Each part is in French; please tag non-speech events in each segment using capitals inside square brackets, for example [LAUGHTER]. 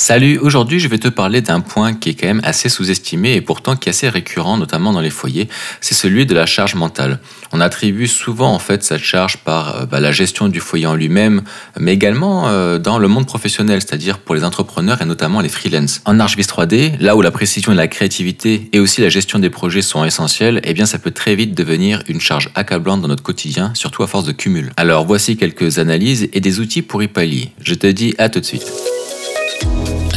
Salut, aujourd'hui je vais te parler d'un point qui est quand même assez sous-estimé et pourtant qui est assez récurrent, notamment dans les foyers, c'est celui de la charge mentale. On attribue souvent en fait cette charge par euh, bah, la gestion du foyer en lui-même, mais également euh, dans le monde professionnel, c'est-à-dire pour les entrepreneurs et notamment les freelances. En ArchViz 3D, là où la précision et la créativité et aussi la gestion des projets sont essentiels, eh bien ça peut très vite devenir une charge accablante dans notre quotidien, surtout à force de cumul. Alors voici quelques analyses et des outils pour y pallier. Je te dis à tout de suite.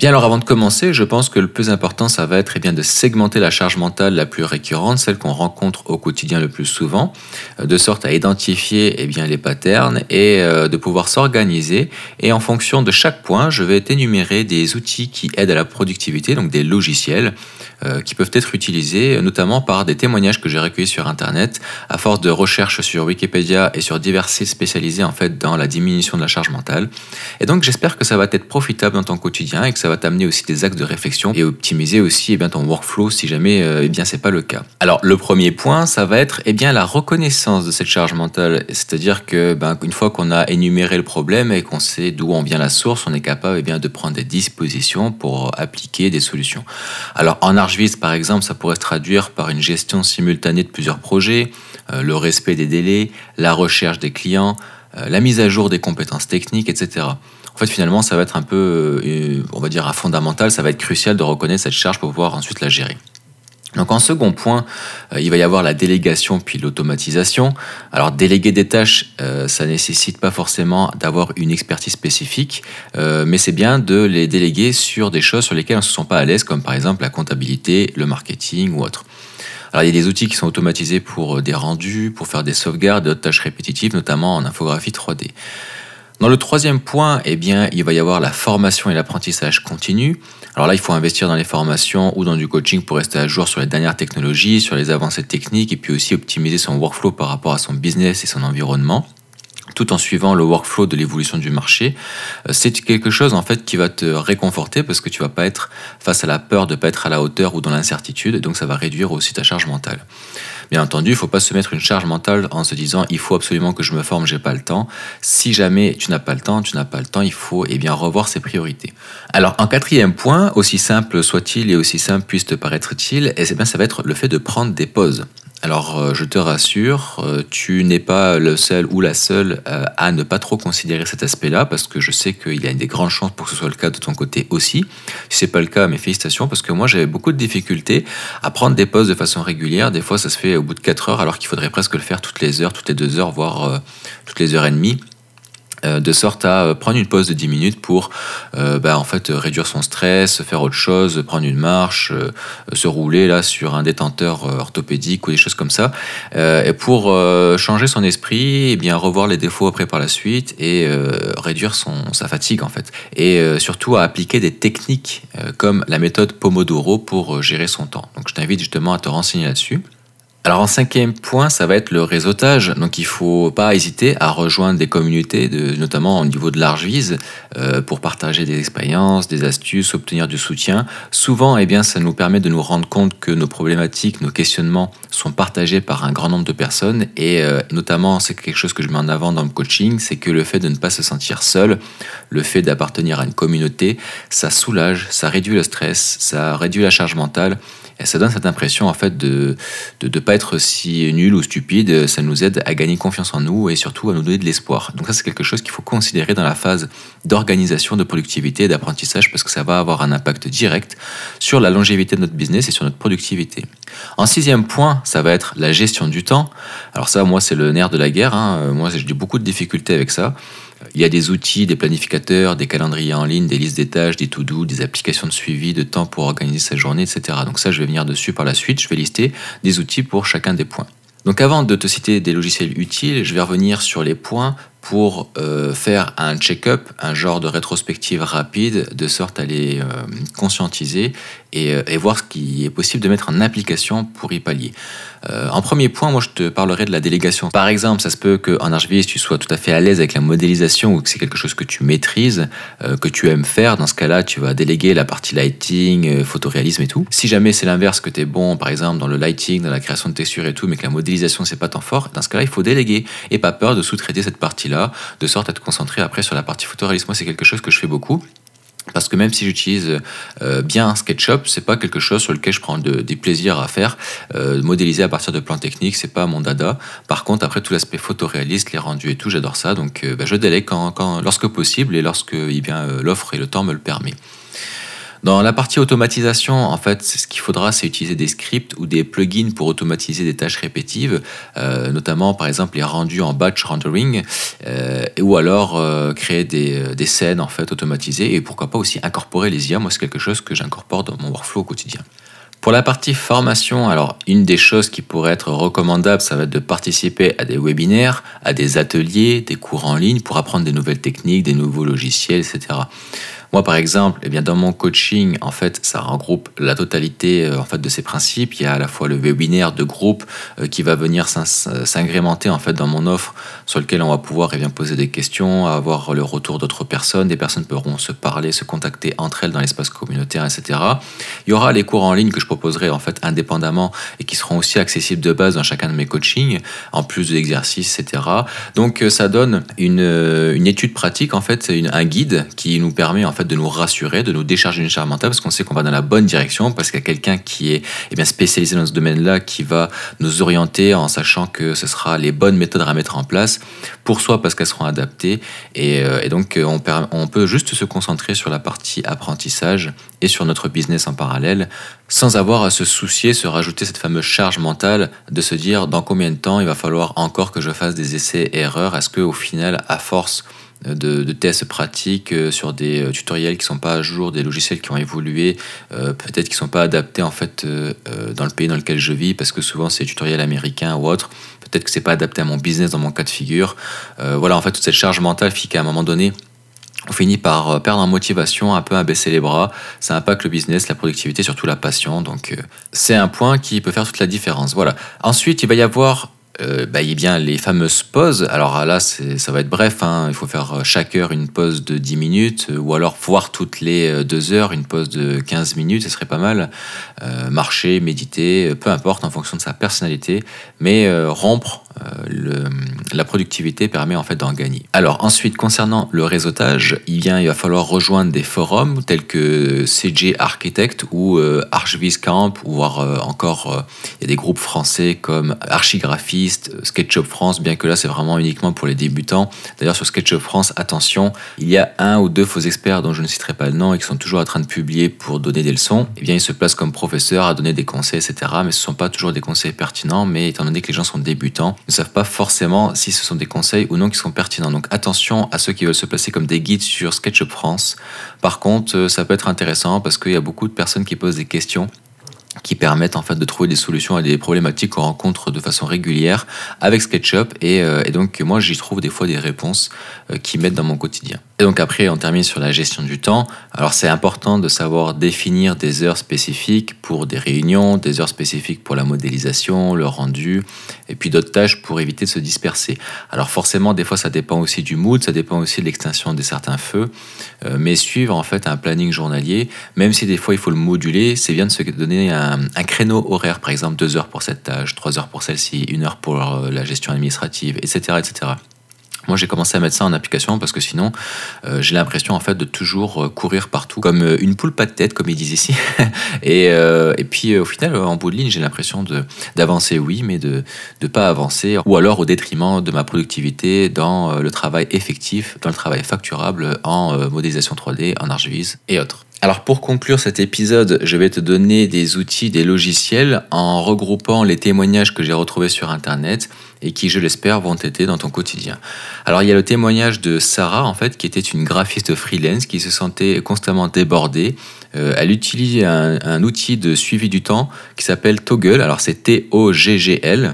Bien alors avant de commencer, je pense que le plus important ça va être eh bien, de segmenter la charge mentale la plus récurrente, celle qu'on rencontre au quotidien le plus souvent, euh, de sorte à identifier eh bien, les patterns et euh, de pouvoir s'organiser. Et en fonction de chaque point, je vais énumérer des outils qui aident à la productivité, donc des logiciels euh, qui peuvent être utilisés notamment par des témoignages que j'ai recueillis sur Internet à force de recherches sur Wikipédia et sur divers sites spécialisés en fait dans la diminution de la charge mentale. Et donc j'espère que ça va être profitable dans ton quotidien et que ça va t'amener aussi des axes de réflexion et optimiser aussi eh bien, ton workflow si jamais euh, eh bien c'est pas le cas. Alors le premier point, ça va être eh bien la reconnaissance de cette charge mentale, c'est-à-dire que ben, une fois qu'on a énuméré le problème et qu'on sait d'où on vient la source, on est capable eh bien de prendre des dispositions pour appliquer des solutions. Alors en ArchViz par exemple, ça pourrait se traduire par une gestion simultanée de plusieurs projets, euh, le respect des délais, la recherche des clients, euh, la mise à jour des compétences techniques, etc. En fait, finalement, ça va être un peu, euh, on va dire, fondamental, ça va être crucial de reconnaître cette charge pour pouvoir ensuite la gérer. Donc en second point, euh, il va y avoir la délégation puis l'automatisation. Alors déléguer des tâches, euh, ça nécessite pas forcément d'avoir une expertise spécifique, mais c'est bien de les déléguer sur des choses sur lesquelles on ne se sent pas à l'aise, comme par exemple la comptabilité, le marketing ou autre. Alors il y a des outils qui sont automatisés pour des rendus, pour faire des sauvegardes, d'autres tâches répétitives, notamment en infographie 3D. Dans le troisième point, eh bien, il va y avoir la formation et l'apprentissage continu. Alors là, il faut investir dans les formations ou dans du coaching pour rester à jour sur les dernières technologies, sur les avancées techniques et puis aussi optimiser son workflow par rapport à son business et son environnement tout en suivant le workflow de l'évolution du marché, euh, c'est quelque chose en fait qui va te réconforter parce que tu vas pas être face à la peur de pas être à la hauteur ou dans l'incertitude, donc ça va réduire aussi ta charge mentale. Bien entendu, il faut pas se mettre une charge mentale en se disant il faut absolument que je me forme, j'ai pas le temps. Si jamais tu n'as pas le temps, tu n'as pas le temps, il faut eh bien revoir ses priorités. Alors en quatrième point, aussi simple soit-il et aussi simple puisse te paraître-il, et eh bien ça va être le fait de prendre des pauses. Alors, euh, je te rassure, euh, tu n'es pas le seul ou la seule euh, à ne pas trop considérer cet aspect-là, parce que je sais qu'il y a des grandes chances pour que ce soit le cas de ton côté aussi. Si c'est pas le cas, mes félicitations, parce que moi j'avais beaucoup de difficultés à prendre des pauses de façon régulière. Des fois, ça se fait au bout de 4 heures, alors qu'il faudrait presque le faire toutes les heures, toutes les 2 heures, voire toutes les heures et demie. Euh, de sorte à euh, prendre une pause de 10 minutes pour euh, bah, en fait réduire son stress, faire autre chose, prendre une marche, se rouler là sur un détenteur orthopédique ou des choses comme ça, et pour changer son esprit, et eh bien revoir les défauts après par la suite et réduire son, sa fatigue en fait, et surtout à appliquer des techniques comme la méthode Pomodoro pour gérer son temps. Donc je t'invite justement à te renseigner là-dessus. Alors en cinquième point, ça va être le réseautage. Donc il faut pas hésiter à rejoindre des communautés, notamment au niveau de large vise, euh, pour partager des expériences, des astuces, obtenir du soutien. Souvent, eh bien, ça nous permet de nous rendre compte que nos problématiques, nos questionnements sont partagés par un grand nombre de personnes. Et euh, notamment, c'est quelque chose que je mets en avant dans le coaching, c'est que le fait de ne pas se sentir seul, le fait d'appartenir à une communauté, ça soulage, ça réduit le stress, ça réduit la charge mentale et ça donne cette impression en fait de ne pas être si nul ou stupide. Ça nous aide à gagner confiance en nous et surtout à nous donner de l'espoir. Donc ça c'est quelque chose qu'il faut considérer dans la phase d'organisation, de productivité et d'apprentissage parce que ça va avoir un impact direct sur la longévité de notre business et sur notre productivité. En sixième point, ça va être la gestion du temps. Alors ça, moi, c'est le nerf de la guerre. Hein. Moi, j'ai beaucoup de difficultés avec ça. Il y a des outils, des planificateurs, des calendriers en ligne, des listes des tâches, des to-do, des applications de suivi de temps pour organiser sa journée, etc. Donc ça, je vais venir dessus par la suite. Je vais lister des outils pour chacun des points. Donc avant de te citer des logiciels utiles, je vais revenir sur les points pour euh, faire un check-up, un genre de rétrospective rapide, de sorte à les euh, conscientiser et, et, voir ce qui est possible de mettre en application pour y pallier. Euh, en premier point, moi je te parlerai de la délégation. Par exemple, ça se peut qu'en ArchViz, tu sois tout à fait à l'aise avec la modélisation ou que c'est quelque chose que tu maîtrises, euh, que tu aimes faire. Dans ce cas-là, tu vas déléguer la partie lighting, euh, photoréalisme et tout. Si jamais c'est l'inverse, que tu es bon, par exemple, dans le lighting, dans la création de textures et tout, mais que la modélisation c'est pas tant fort, dans ce cas-là, il faut déléguer et pas peur de sous-traiter cette partie-là, de sorte à te concentrer après sur la partie photoréalisme. Moi, c'est quelque chose que je fais beaucoup. Parce que même si j'utilise euh, bien SketchUp, c'est pas quelque chose sur lequel je prends de, des plaisirs à faire. Euh, modéliser à partir de plans techniques, c'est pas mon dada. Par contre, après tout l'aspect photoréaliste, les rendus et tout, j'adore ça. Donc, euh, bah, je délègue quand, lorsque possible et lorsque eh l'offre et le temps me le permet. Dans la partie automatisation, en fait, ce qu'il faudra, c'est utiliser des scripts ou des plugins pour automatiser des tâches répétives, euh, notamment par exemple les rendus en batch rendering, euh, ou alors euh, créer des, des, scènes en fait automatisées et pourquoi pas aussi incorporer les IA. Moi, c'est quelque chose que j'incorpore dans mon workflow au quotidien. Pour la partie formation, alors une des choses qui pourrait être recommandable, ça va être de participer à des webinaires, à des ateliers, des cours en ligne pour apprendre des nouvelles techniques, des nouveaux logiciels, etc. Moi, par exemple, eh bien, dans mon coaching, en fait, ça regroupe la totalité euh, en fait, de ces principes. Il y a à la fois le webinaire de groupe euh, qui va venir s'agrémenter en fait, dans mon offre, sur lequel on va pouvoir eh bien, poser des questions, avoir le retour d'autres personnes. Des personnes pourront se parler, se contacter entre elles dans l'espace communautaire, etc. Il y aura les cours en ligne que je proposerai en fait indépendamment et qui seront aussi accessibles de base dans chacun de mes coachings, en plus de l'exercice, etc. Donc, euh, ça donne une, une étude pratique, en fait, un guide qui nous permet en fait, de nous rassurer, de nous décharger une charge mentale, parce qu'on sait qu'on va dans la bonne direction, parce qu'il y a quelqu'un qui est eh bien, spécialisé dans ce domaine-là, qui va nous orienter en sachant que ce sera les bonnes méthodes à mettre en place, pour soi parce qu'elles seront adaptées, et, euh, donc euh, on, on peut juste se concentrer sur la partie apprentissage et sur notre business en parallèle, sans avoir à se soucier, se rajouter cette fameuse charge mentale de se dire dans combien de temps il va falloir encore que je fasse des essais et erreurs, est-ce qu'au final, à force de, tests pratiques euh, sur des euh, tutoriels qui sont pas à jour, des logiciels qui ont évolué, euh, peut-être qui sont pas adaptés en fait dans le pays dans lequel je vis, parce que souvent c'est tutoriels américains ou autres. Peut-être que c'est pas adapté à mon business dans mon cas de figure. voilà, en fait toute cette charge mentale fait qu'à un moment donné, on finit par perdre en motivation, un peu à baisser les bras. Ça impacte le business, la productivité, surtout la passion. Donc, c'est un point qui peut faire toute la différence. Voilà. Ensuite, il va y avoir euh, a bien les fameuses pauses. Alors là, ça va être bref. Hein. Il faut faire euh, chaque heure une pause de 10 minutes, euh, ou alors voir toutes les deux heures une pause de 15 minutes, ce serait pas mal. marcher, méditer, peu importe en fonction de sa personnalité, mais rompre le, la productivité permet en fait d'en gagner. Alors ensuite, concernant le réseautage, il, vient, il va falloir rejoindre des forums tels que CG Architect ou Archviz Camp, ou voir encore il y a des groupes français comme Archigraphie SketchUp France, bien que là c'est vraiment uniquement pour les débutants. D'ailleurs sur SketchUp France, attention, il y a un ou deux faux experts dont je ne citerai pas le nom et qui sont toujours en train de publier pour donner des leçons. Eh bien ils se placent comme professeurs à donner des conseils, etc. Mais ce ne sont pas toujours des conseils pertinents, mais étant donné que les gens sont débutants, ne savent pas forcément si ce sont des conseils ou non qui sont pertinents. Donc attention à ceux qui veulent se placer comme des guides sur SketchUp France. Par contre, euh, ça peut être intéressant parce qu'il y a beaucoup de personnes qui posent des questions qui permettent en fait de trouver des solutions à des problématiques qu'on rencontre de façon régulière avec SketchUp et, euh, donc moi j'y trouve des fois des réponses euh, qui m'aident dans mon quotidien. Et donc après on termine sur la gestion du temps. Alors c'est important de savoir définir des heures spécifiques pour des réunions, des heures spécifiques pour la modélisation, le rendu et puis d'autres tâches pour éviter de se disperser. Alors forcément des fois ça dépend aussi du mood, ça dépend aussi de l'extinction de certains feux, euh, mais suivre en fait un planning journalier, même si des fois il faut le moduler, c'est bien de se donner un un, créneau horaire, par exemple deux heures pour cette tâche, trois heures pour celle-ci, une heure pour euh, la gestion administrative, etc. etc. Moi, j'ai commencé à mettre ça en application parce que sinon, euh, j'ai l'impression en fait de toujours euh, courir partout, comme une poule pas de tête, comme ils disent ici. [LAUGHS] et, puis, au final, en bout de ligne, j'ai l'impression d'avancer, oui, mais de ne pas avancer, ou alors au détriment de ma productivité dans le travail effectif, dans le travail facturable en modélisation 3D, en ArchViz et autres. Alors pour conclure cet épisode, je vais te donner des outils, des logiciels en regroupant les témoignages que j'ai retrouvés sur Internet et qui, je l'espère, vont t'aider dans ton quotidien. Alors il y a le témoignage de Sarah, en fait, qui était une graphiste freelance qui se sentait constamment débordée. Euh, elle utilise un, un outil de suivi du temps qui s'appelle Toggle. Alors c'est T-O-G-G-L.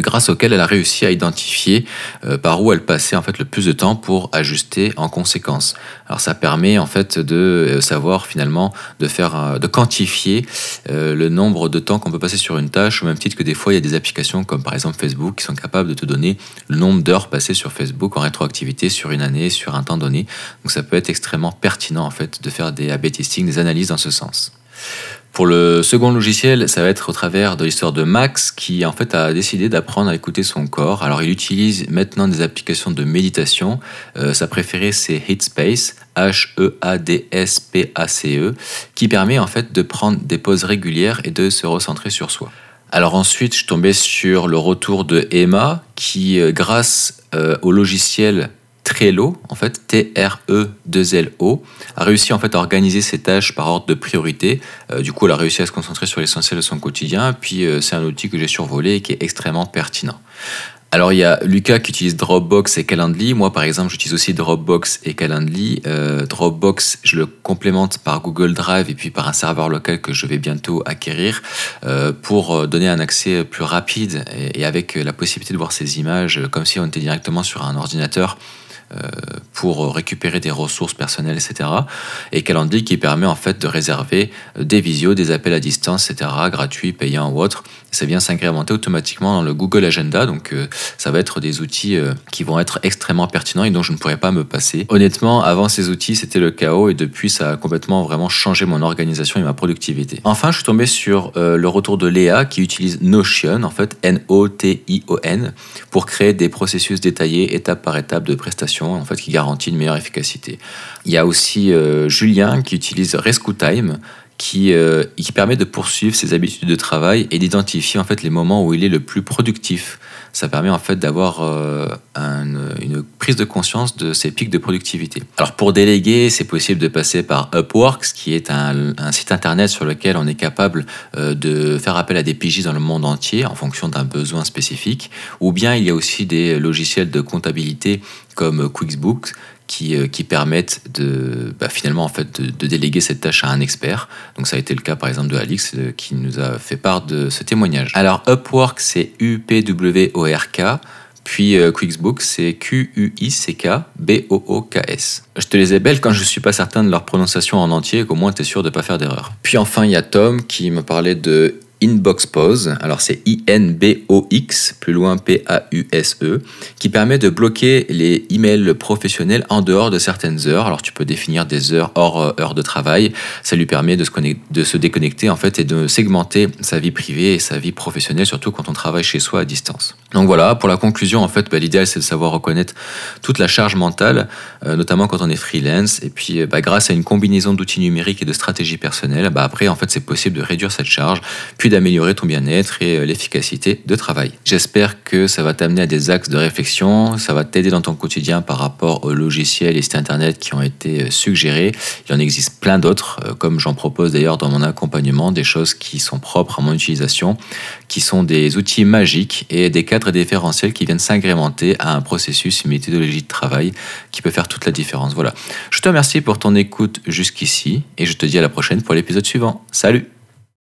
Grâce auquel elle a réussi à identifier euh, par où elle passait en fait le plus de temps pour ajuster en conséquence. Alors ça permet en fait de euh, savoir finalement de faire euh, de quantifier le nombre de temps qu'on peut passer sur une tâche au même titre que des fois il y a des applications comme par exemple Facebook qui sont capables de te donner le nombre d'heures passées sur Facebook en rétroactivité sur une année, sur un temps donné. Donc ça peut être extrêmement pertinent en fait de faire des A/B testing, des analyses dans ce sens. Pour le second logiciel, ça va être au travers de l'histoire de Max qui en fait a décidé d'apprendre à écouter son corps. Alors il utilise maintenant des applications de méditation. Euh, sa préférée c'est Headspace, H-E-A-D-S-P-A-C-E, e, qui permet en fait de prendre des pauses régulières et de se recentrer sur soi. Alors ensuite, je tombé sur le retour de Emma qui, euh, grâce euh, au logiciel Trello, en fait, T-R-E-2-L-O, a réussi en fait à organiser ses tâches par ordre de priorité. Euh, du coup, elle a réussi à se concentrer sur l'essentiel de son quotidien. Puis, euh, c'est un outil que j'ai survolé et qui est extrêmement pertinent. Alors, il y a Lucas qui utilise Dropbox et Calendly. Moi, par exemple, j'utilise aussi Dropbox et Calendly. Euh, Dropbox, je le complémente par Google Drive et puis par un serveur local que je vais bientôt acquérir pour donner un accès plus rapide et, et, avec la possibilité de voir ces images comme si on était directement sur un ordinateur pour récupérer des ressources personnelles, etc. Et Calendly qui permet en fait de réserver des visios, des appels à distance, etc., gratuits, payants ou autres. Ça vient s'incrémenter automatiquement dans le Google Agenda, donc euh, ça va être des outils euh, qui vont être extrêmement pertinents et dont je ne pourrais pas me passer. Honnêtement, avant ces outils, c'était le chaos et depuis, ça a complètement vraiment changé mon organisation et ma productivité. Enfin, je suis tombé sur le retour de Léa qui utilise Notion, en fait N-O-T-I-O-N, pour créer des processus détaillés étape par étape de prestation en fait, qui garantit une meilleure efficacité. Il y a aussi euh, Julien qui utilise Rescue Time, qui, euh, qui permet de poursuivre ses habitudes de travail et d'identifier en fait les moments où il est le plus productif ça permet en fait d'avoir euh, une prise de conscience de ces pics de productivité. Alors pour déléguer, c'est possible de passer par Upworks, qui est un, site internet sur lequel on est capable euh, de faire appel à des pigistes dans le monde entier en fonction d'un besoin spécifique. Ou bien il y a aussi des logiciels de comptabilité comme QuickBooks qui, euh, qui permettent de, bah, finalement en fait, de, déléguer cette tâche à un expert. Donc ça a été le cas par exemple de Alix euh, qui nous a fait part de ce témoignage. Alors Upwork c'est U-P-W-O-R-K. Puis euh, c'est Q-U-I-C-K-B-O-O-K-S. Je te les ai belles quand je ne suis pas certain de leur prononciation en entier, qu'au moins tu es sûr de ne pas faire d'erreur. Puis enfin, il y a Tom qui me parlait de Inbox Pause, alors c'est I-N-B-O-X, plus loin P-A-U-S-E, qui permet de bloquer les emails professionnels en dehors de certaines heures. Alors tu peux définir des heures hors euh, heure de travail. Ça lui permet de se, de se déconnecter en fait et de segmenter sa vie privée et sa vie professionnelle, surtout quand on travaille chez soi à distance. Donc voilà, pour la conclusion, en fait, bah, l'idéal c'est de savoir reconnaître toute la charge mentale, euh, notamment quand on est freelance. Et puis, bah, grâce à une combinaison d'outils numériques et de stratégies personnelles, bah, après, en fait, c'est possible de réduire cette charge, puis d'améliorer ton bien-être et euh, l'efficacité de travail. J'espère que ça va t'amener à des axes de réflexion, ça va t'aider dans ton quotidien par rapport aux logiciels et sites internet qui ont été suggérés. Il en existe plein d'autres, comme j'en propose d'ailleurs dans mon accompagnement, des choses qui sont propres à mon utilisation, qui sont des outils magiques et des cadres différentiels qui viennent s'agrémenter à un processus, une méthodologie de travail qui peut faire toute la différence. Voilà. Je te remercie pour ton écoute jusqu'ici et je te dis à la prochaine pour l'épisode suivant. Salut